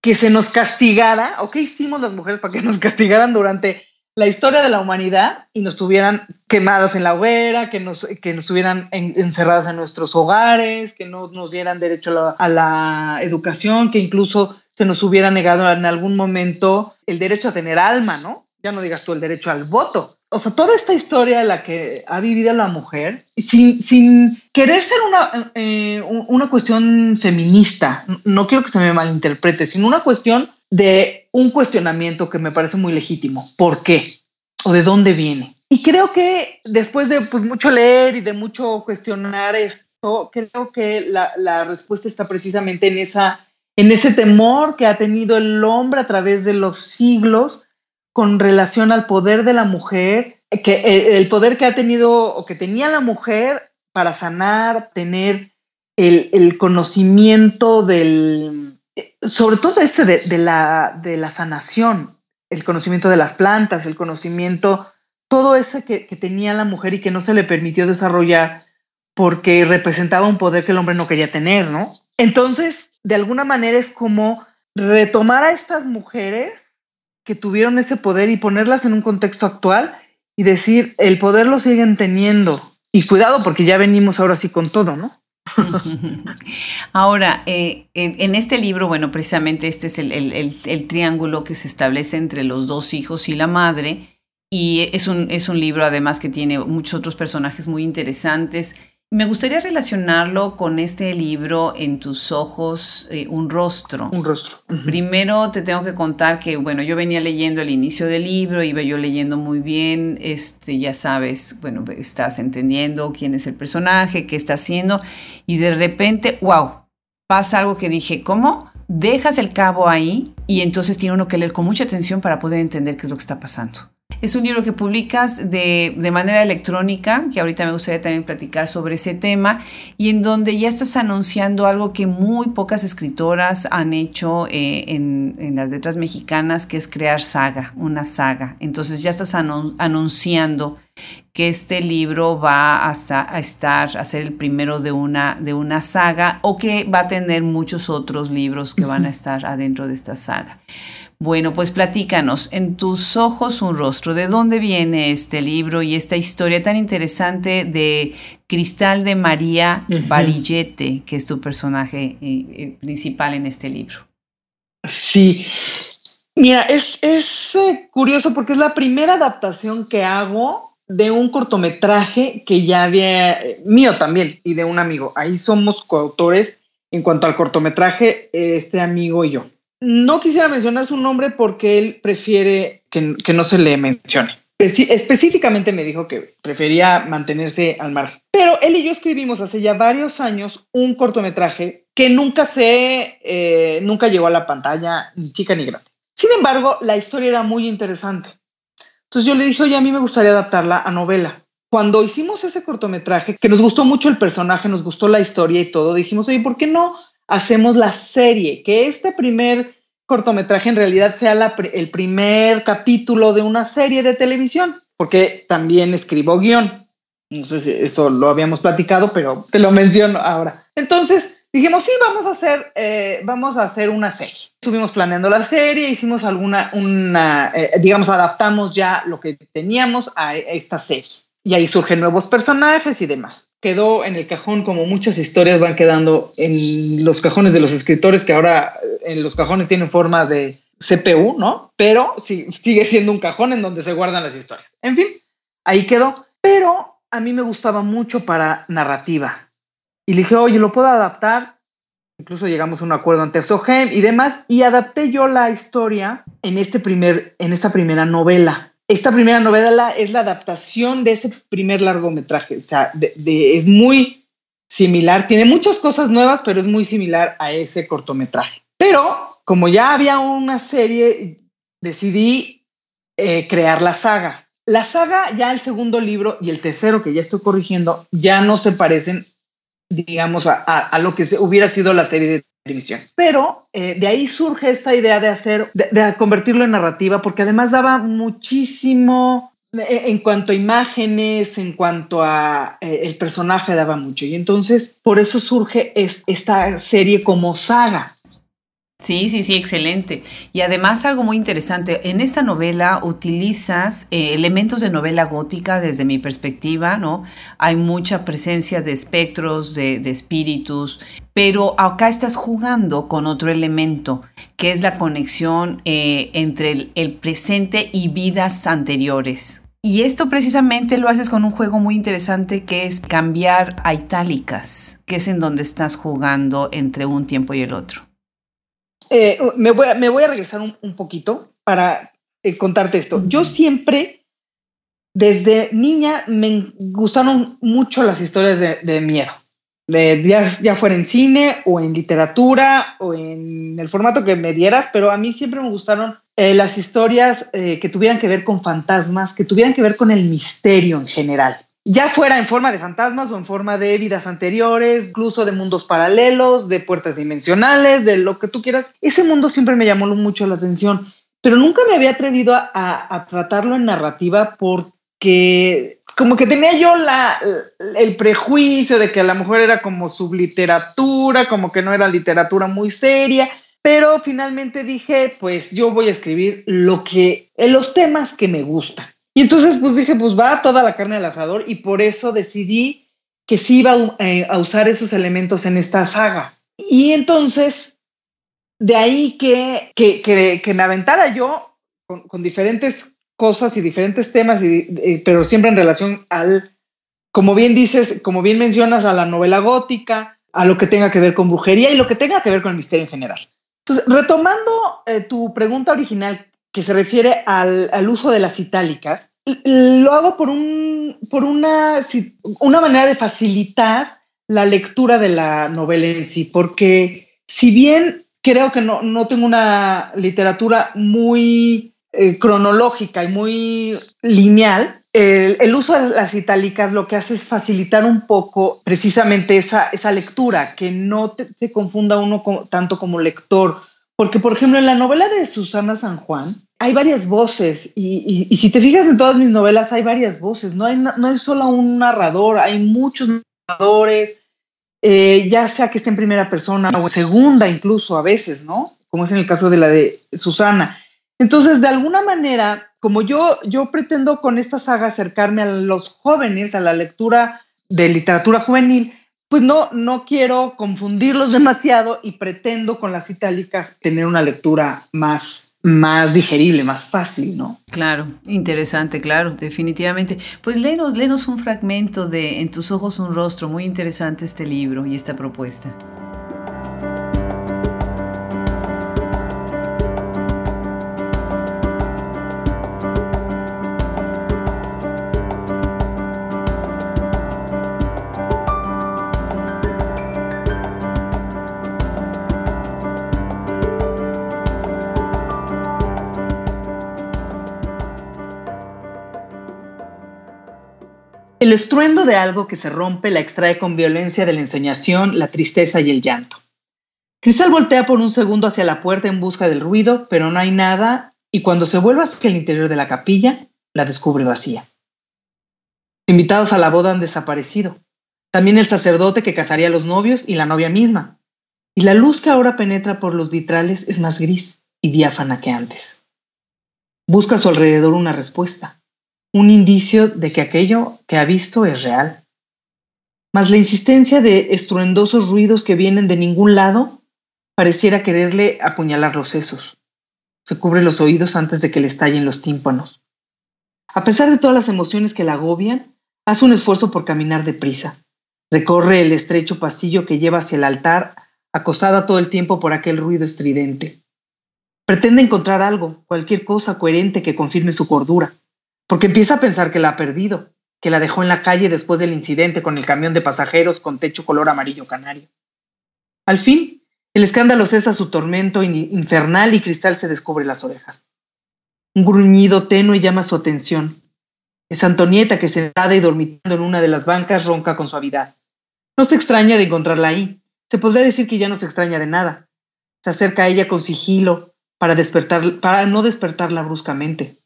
que se nos castigara o qué hicimos las mujeres para que nos <laughs> castigaran durante la historia de la humanidad y nos tuvieran quemadas en la hoguera, que nos, que nos tuvieran encerradas en nuestros hogares, que no nos dieran derecho a la educación, que incluso se nos hubiera negado en algún momento el derecho a tener alma, ¿no? ya no digas tú el derecho al voto. O sea, toda esta historia en la que ha vivido la mujer, sin, sin querer ser una, eh, una cuestión feminista, no quiero que se me malinterprete, sino una cuestión de un cuestionamiento que me parece muy legítimo. ¿Por qué? ¿O de dónde viene? Y creo que después de pues, mucho leer y de mucho cuestionar esto, creo que la, la respuesta está precisamente en, esa, en ese temor que ha tenido el hombre a través de los siglos con relación al poder de la mujer, que eh, el poder que ha tenido o que tenía la mujer para sanar, tener el, conocimiento del, sobre todo ese de, la, de la sanación, el conocimiento de las plantas, el conocimiento, todo ese que, que tenía la mujer y que no se le permitió desarrollar porque representaba un poder que el hombre no quería tener, ¿no? Entonces, de alguna manera es como retomar a estas mujeres que tuvieron ese poder y ponerlas en un contexto actual y decir, el poder lo siguen teniendo. Y cuidado, porque ya venimos ahora sí con todo, ¿no? <laughs> Ahora, eh, en, este libro, bueno, precisamente este es el, el, triángulo que se establece entre los dos hijos y la madre, y es un, es un libro además que tiene muchos otros personajes muy interesantes. Me gustaría relacionarlo con este libro En tus ojos, eh, un rostro. Un rostro. Primero te tengo que contar que, bueno, yo venía leyendo el inicio del libro, iba yo leyendo muy bien, este, ya sabes, bueno, estás entendiendo quién es el personaje, qué está haciendo, y de repente, wow, pasa algo que dije, ¿cómo? Dejas el cabo ahí y entonces tiene uno que leer con mucha atención para poder entender qué es lo que está pasando. Es un libro que publicas de, manera electrónica, que ahorita me gustaría también platicar sobre ese tema, y en donde ya estás anunciando algo que muy pocas escritoras han hecho eh, en, las letras mexicanas, que es crear saga, una saga. Entonces ya estás anunciando que este libro va a, a, estar, a ser el primero de una, de una saga o que va a tener muchos otros libros que van a estar adentro de esta saga. Bueno, pues platícanos, en tus ojos un rostro, ¿de dónde viene este libro y esta historia tan interesante de Cristal de María Barillete, que es tu personaje eh, eh, principal en este libro? Sí, mira, es, es eh, curioso porque es la primera adaptación que hago de un cortometraje que ya había, mío también, y de un amigo. Ahí somos coautores en cuanto al cortometraje, este amigo y yo. No quisiera mencionar su nombre porque él prefiere que, no se le mencione. específicamente me dijo que prefería mantenerse al margen. Pero él y yo escribimos hace ya varios años un cortometraje que nunca se, eh, nunca llegó a la pantalla, ni chica ni grande. Sin embargo, la historia era muy interesante. Entonces yo le dije, oye, a mí me gustaría adaptarla a novela. Cuando hicimos ese cortometraje, que nos gustó mucho el personaje, nos gustó la historia y todo, dijimos, oye, ¿por qué no hacemos la serie? Que este primer cortometraje en realidad sea el primer capítulo de una serie de televisión, porque también escribo guion. No sé si eso lo habíamos platicado, pero te lo menciono ahora. Entonces dijimos, sí, vamos a hacer, eh, vamos a hacer una serie. Estuvimos planeando la serie, hicimos alguna, una, eh, digamos, adaptamos ya lo que teníamos a esta serie y ahí surgen nuevos personajes y demás. Quedó en el cajón como muchas historias van quedando en los cajones de los escritores que ahora eh, en los cajones tienen forma de CPU, ¿no? Pero sí, sigue siendo un cajón en donde se guardan las historias. En fin, ahí quedó. Pero a mí me gustaba mucho para narrativa. Y le dije, oye, ¿lo puedo adaptar? Incluso llegamos a un acuerdo ante Exogem y demás. Y adapté yo la historia en, este primer, en esta primera novela esta primera novela es la adaptación de ese primer largometraje. O sea, es muy similar, tiene muchas cosas nuevas, pero es muy similar a ese cortometraje. Pero como ya había una serie, decidí eh, crear la saga. La saga, ya el segundo libro y el tercero que ya estoy corrigiendo, ya no se parecen, digamos, a, lo que hubiera sido la serie de televisión. Pero eh, de ahí surge esta idea de hacer, de, convertirlo en narrativa, porque además daba muchísimo eh, en cuanto a imágenes, en cuanto a eh, el personaje daba mucho. Y entonces por eso surge esta serie como saga. Sí, sí, sí, excelente. Y además algo muy interesante, en esta novela utilizas eh, elementos de novela gótica desde mi perspectiva, ¿no? Hay mucha presencia de espectros, de, espíritus, pero acá estás jugando con otro elemento, que es la conexión eh, entre el presente y vidas anteriores. Y esto precisamente lo haces con un juego muy interesante que es cambiar a itálicas, que es en donde estás jugando entre un tiempo y el otro. Eh, me, voy a, me, voy a, regresar un, poquito para eh, contarte esto. Yo siempre, desde niña, me gustaron mucho las historias de, miedo. De, ya, fuera en cine o en literatura o en el formato que me dieras, pero a mí siempre me gustaron eh, las historias que tuvieran que ver con fantasmas, que tuvieran que ver con el misterio en general ya fuera en forma de fantasmas o en forma de vidas anteriores, incluso de mundos paralelos, de puertas dimensionales, de lo que tú quieras. Ese mundo siempre me llamó mucho la atención, pero nunca me había atrevido a, tratarlo en narrativa porque como que tenía yo el prejuicio de que a lo mejor era como subliteratura, como que no era literatura muy seria. Pero finalmente dije, pues yo voy a escribir lo que, los temas que me gustan. Y entonces pues dije, pues va toda la carne al asador y por eso decidí que sí iba eh, a, usar esos elementos en esta saga. Y entonces, de ahí que, que, que, me aventara yo con, diferentes cosas y diferentes temas, y, pero siempre en relación al, como bien dices, como bien mencionas, a la novela gótica, a lo que tenga que ver con brujería y lo que tenga que ver con el misterio en general. Pues retomando eh, tu pregunta original, que se refiere al, uso de las itálicas, lo hago por, un, por una, una manera de facilitar la lectura de la novela en sí, porque si bien creo que no, no tengo una literatura muy eh, cronológica y muy lineal, el, uso de las itálicas lo que hace es facilitar un poco precisamente esa, esa lectura, que no te, confunda uno tanto como lector porque, por ejemplo, en la novela de Susana San Juan hay varias voces y, si te fijas en todas mis novelas hay varias voces, no hay, no solo un narrador, hay muchos narradores, eh, ya sea que esté en primera persona o segunda incluso a veces, ¿no? Como es en el caso de la de Susana. Entonces, de alguna manera, como yo, yo pretendo con esta saga acercarme a los jóvenes, a la lectura de literatura juvenil, pues no, no quiero confundirlos <laughs> demasiado y pretendo con las itálicas tener una lectura más, más digerible, más fácil, ¿no? Claro, interesante, claro, definitivamente. Pues léenos, léenos un fragmento de En tus ojos un rostro, muy interesante este libro y esta propuesta. El estruendo de algo que se rompe la extrae con violencia de la ensoñación, la tristeza y el llanto. Cristal voltea por un segundo hacia la puerta en busca del ruido, pero no hay nada, y cuando se vuelve hacia el interior de la capilla, la descubre vacía. Los invitados a la boda han desaparecido. También el sacerdote que casaría a los novios y la novia misma. Y la luz que ahora penetra por los vitrales es más gris y diáfana que antes. Busca a su alrededor una respuesta, un indicio de que aquello que ha visto es real. Mas la insistencia de estruendosos ruidos que vienen de ningún lado pareciera quererle apuñalar los sesos. Se cubre los oídos antes de que le estallen los tímpanos. A pesar de todas las emociones que la agobian, hace un esfuerzo por caminar deprisa. Recorre el estrecho pasillo que lleva hacia el altar, acosada todo el tiempo por aquel ruido estridente. Pretende encontrar algo, cualquier cosa coherente que confirme su cordura, porque empieza a pensar que la ha perdido, que la dejó en la calle después del incidente con el camión de pasajeros con techo color amarillo canario. Al fin, el escándalo cesa su tormento infernal y Cristal se descubre las orejas. Un gruñido tenue llama su atención. Es Antonieta que sentada y dormitando en una de las bancas ronca con suavidad. No se extraña de encontrarla ahí. Se podría decir que ya no se extraña de nada. Se acerca a ella con sigilo, para, para no despertarla bruscamente.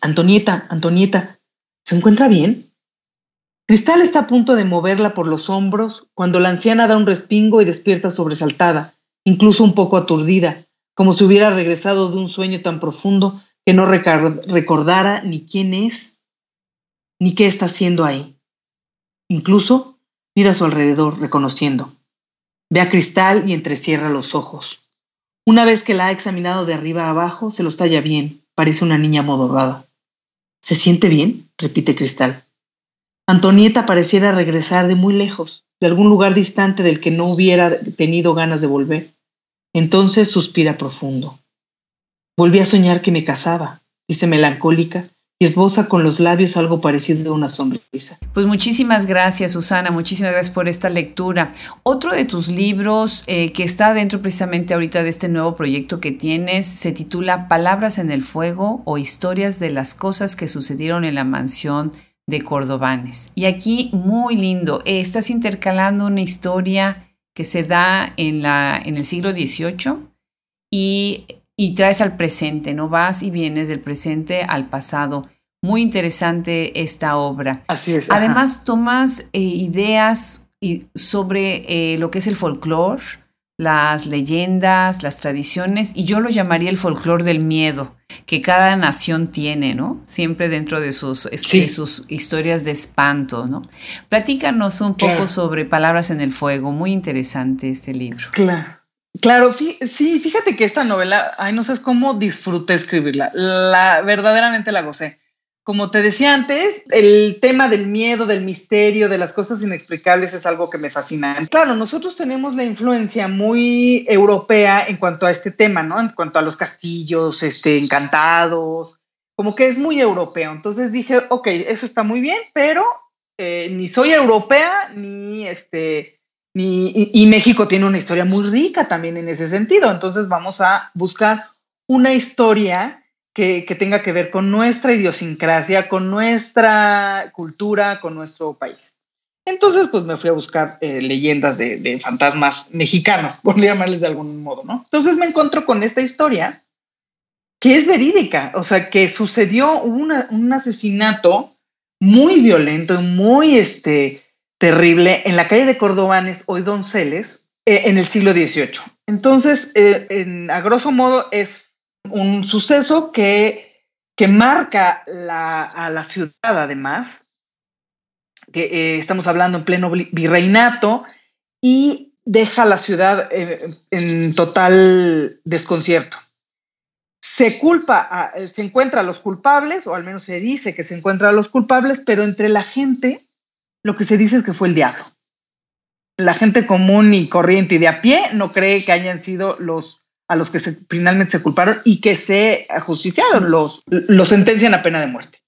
Antonieta, Antonieta, ¿se encuentra bien? Cristal está a punto de moverla por los hombros cuando la anciana da un respingo y despierta sobresaltada, incluso un poco aturdida, como si hubiera regresado de un sueño tan profundo que no recordara ni quién es ni qué está haciendo ahí. Incluso mira a su alrededor, reconociendo. Ve a Cristal y entrecierra los ojos. Una vez que la ha examinado de arriba a abajo, se los talla bien. Parece una niña amodorrada. ¿Se siente bien? repite Cristal. Antonieta pareciera regresar de muy lejos, de algún lugar distante del que no hubiera tenido ganas de volver. Entonces suspira profundo. Volví a soñar que me casaba, dice melancólica, esboza con los labios algo parecido a una sonrisa. Pues muchísimas gracias, Susana, muchísimas gracias por esta lectura. Otro de tus libros eh, que está dentro precisamente ahorita de este nuevo proyecto que tienes se titula Palabras en el Fuego o Historias de las cosas que sucedieron en la mansión de Cordobanes. Y aquí, muy lindo, estás intercalando una historia que se da en, la, en el siglo XVIII y y traes al presente, ¿no? Vas y vienes del presente al pasado. Muy interesante esta obra. Así es. Además, tomas eh, ideas sobre eh, lo que es el folclore, las leyendas, las tradiciones, y yo lo llamaría el folclore del miedo, que cada nación tiene, ¿no? Siempre dentro de sus, sus historias de espanto, ¿no? Platícanos un poco sobre Palabras en el Fuego, muy interesante este libro. Claro. Claro, sí, fíjate que esta novela, ay, no sé cómo disfruté escribirla. La verdaderamente la gocé. Como te decía antes, el tema del miedo, del misterio, de las cosas inexplicables es algo que me fascina. Claro, nosotros tenemos la influencia muy europea en cuanto a este tema, ¿no? En cuanto a los castillos, este, encantados, como que es muy europeo. Entonces dije, ok, eso está muy bien, pero eh, ni soy europea, ni este, y, México tiene una historia muy rica también en ese sentido. Entonces vamos a buscar una historia que, tenga que ver con nuestra idiosincrasia, con nuestra cultura, con nuestro país. Entonces, pues me fui a buscar eh, leyendas de, fantasmas mexicanos, <laughs> por llamarles de algún modo, ¿no? Entonces me encuentro con esta historia que es verídica, o sea, que sucedió un asesinato muy violento, muy, este, terrible en la calle de Cordobanes, hoy Donceles, eh, en el siglo XVIII. Entonces, eh, en, a grosso modo, es un suceso que, que marca a la ciudad, además, que eh, estamos hablando en pleno virreinato, y deja la ciudad en total desconcierto. Se culpa, se encuentra a los culpables, o al menos se dice que se encuentra a los culpables, pero entre la gente lo que se dice es que fue el diablo. La gente común y corriente y de a pie no cree que hayan sido los a los que finalmente se culparon y que se ajusticiaron, los, los sentencian a pena de muerte.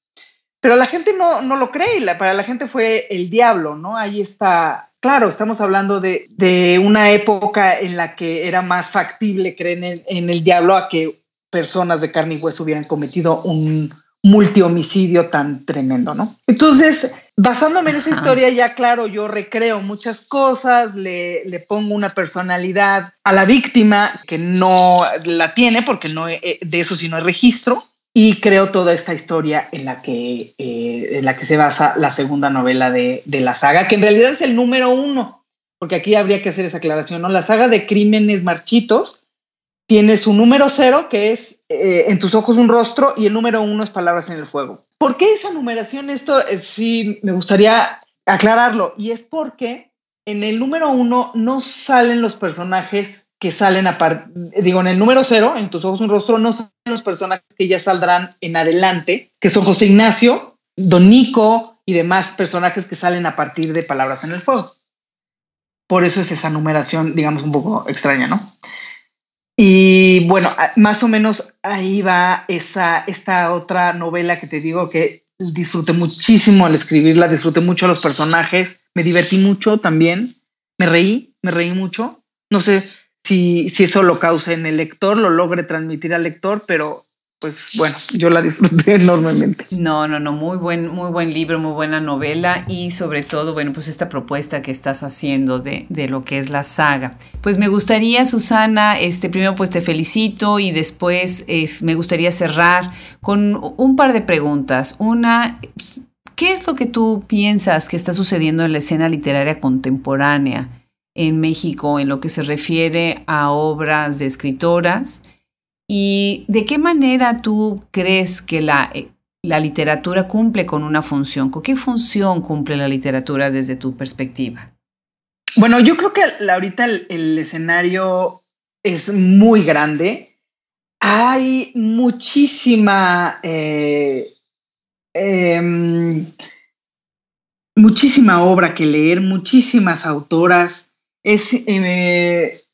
Pero la gente no, no lo cree para la gente fue el diablo, ¿no? Ahí está, claro, estamos hablando de, de una época en la que era más factible creer en el, en el, diablo a que personas de carne y hueso hubieran cometido un, multihomicidio tan tremendo, ¿no? Entonces, basándome en esa historia, ya claro, yo recreo muchas cosas, le, le, pongo una personalidad a la víctima que no la tiene, porque no eh, de eso sí no hay registro, y creo toda esta historia en la que, eh, en la que se basa la segunda novela de, de, la saga, que en realidad es el número uno, porque aquí habría que hacer esa aclaración, ¿no? La saga de Crímenes Marchitos tiene su número cero, que es eh, en tus ojos un rostro, y el número uno es palabras en el fuego. ¿Por qué esa numeración? Esto eh, sí me gustaría aclararlo, y es porque en el número uno no salen los personajes que salen a digo, en el número cero, en tus ojos un rostro, no salen los personajes que ya saldrán en adelante, que son José Ignacio, Don Nico y demás personajes que salen a partir de palabras en el fuego. Por eso es esa numeración, digamos, un poco extraña, ¿no? Y bueno, más o menos ahí va esa, esta otra novela que te digo que disfruté muchísimo al escribirla, disfruté mucho a los personajes, me divertí mucho también, me reí, me reí mucho. No sé si, si eso lo causa en el lector, lo logre transmitir al lector, pero pues bueno, yo la disfruté <laughs> enormemente. No, no, no, muy buen, muy buen libro, muy buena novela y sobre todo, bueno, pues esta propuesta que estás haciendo de, de, lo que es la saga. Pues me gustaría, Susana, este, primero pues te felicito y después es, me gustaría cerrar con un par de preguntas. Una, ¿qué es lo que tú piensas que está sucediendo en la escena literaria contemporánea en México en lo que se refiere a obras de escritoras? ¿Y de qué manera tú crees que la, eh, la literatura cumple con una función? ¿Con qué función cumple la literatura desde tu perspectiva? Bueno, yo creo que ahorita el, escenario es muy grande. Hay muchísima, eh, em, muchísima obra que leer, muchísimas autoras. Es, eh,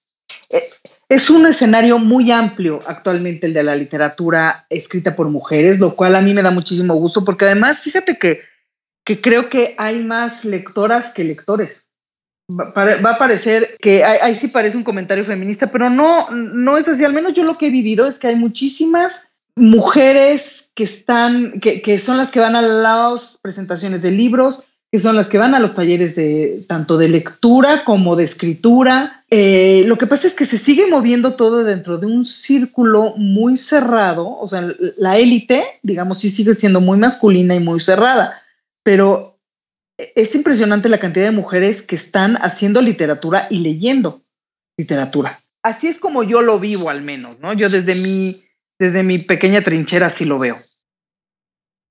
es un escenario muy amplio actualmente el de la literatura escrita por mujeres, lo cual a mí me da muchísimo gusto porque además, fíjate que, que creo que hay más lectoras que lectores. Va, a parecer que ahí, sí parece un comentario feminista, pero no, no es así. Al menos yo lo que he vivido es que hay muchísimas mujeres que están, que, que son las que van a las presentaciones de libros, que son las que van a los talleres de tanto de lectura como de escritura. Eh, lo que pasa es que se sigue moviendo todo dentro de un círculo muy cerrado, o sea, la élite, digamos, sí sigue siendo muy masculina y muy cerrada, pero es impresionante la cantidad de mujeres que están haciendo literatura y leyendo literatura. Así es como yo lo vivo al menos, ¿no? Yo desde mi, desde mi pequeña trinchera así lo veo.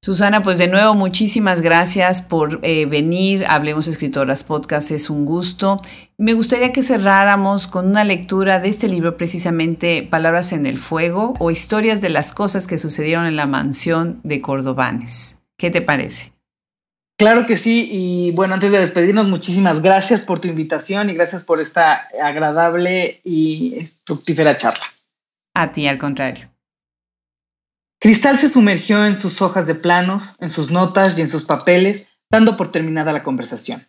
Susana, pues de nuevo muchísimas gracias por eh, venir. Hablemos Escritoras Podcast, es un gusto. Me gustaría que cerráramos con una lectura de este libro, precisamente Palabras en el Fuego o Historias de las cosas que sucedieron en la mansión de Cordobanes. ¿Qué te parece? Claro que sí, y bueno, antes de despedirnos, muchísimas gracias por tu invitación y gracias por esta agradable y fructífera charla. A ti, al contrario. Cristal se sumergió en sus hojas de planos, en sus notas y en sus papeles, dando por terminada la conversación.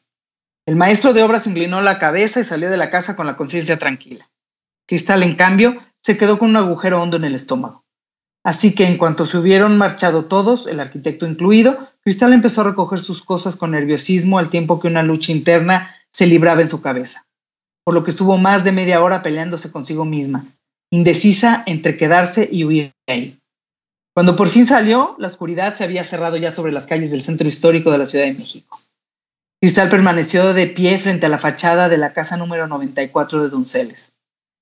El maestro de obras inclinó la cabeza y salió de la casa con la conciencia tranquila. Cristal, en cambio, se quedó con un agujero hondo en el estómago. Así que en cuanto se hubieron marchado todos, el arquitecto incluido, Cristal empezó a recoger sus cosas con nerviosismo al tiempo que una lucha interna se libraba en su cabeza, por lo que estuvo más de media hora peleándose consigo misma, indecisa entre quedarse y huir de ahí. Cuando por fin salió, la oscuridad se había cerrado ya sobre las calles del centro histórico de la Ciudad de México. Cristal permaneció de pie frente a la fachada de la casa número 94 de Donceles.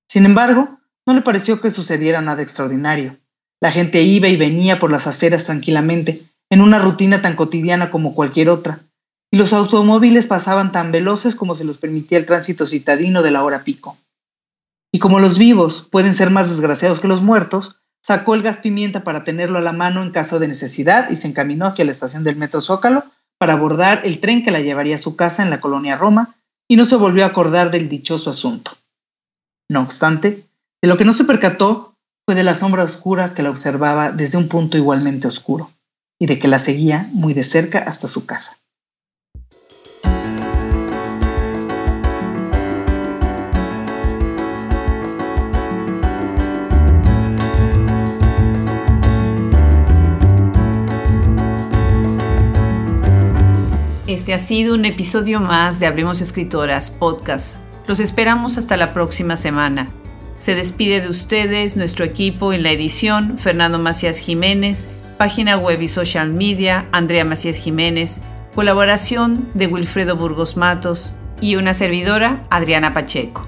Sin embargo, no le pareció que sucediera nada extraordinario. La gente iba y venía por las aceras tranquilamente, en una rutina tan cotidiana como cualquier otra, y los automóviles pasaban tan veloces como se los permitía el tránsito citadino de la hora pico. Y como los vivos pueden ser más desgraciados que los muertos, Sacó el gas pimienta para tenerlo a la mano en caso de necesidad y se encaminó hacia la estación del metro Zócalo para abordar el tren que la llevaría a su casa en la colonia Roma y no se volvió a acordar del dichoso asunto. No obstante, de lo que no se percató fue de la sombra oscura que la observaba desde un punto igualmente oscuro y de que la seguía muy de cerca hasta su casa. Este ha sido un episodio más de Abrimos Escritoras Podcast. Los esperamos hasta la próxima semana. Se despide de ustedes nuestro equipo en la edición, Fernando Macías Jiménez, página web y social media, Andrea Macías Jiménez, colaboración de Wilfredo Burgos Matos y una servidora, Adriana Pacheco.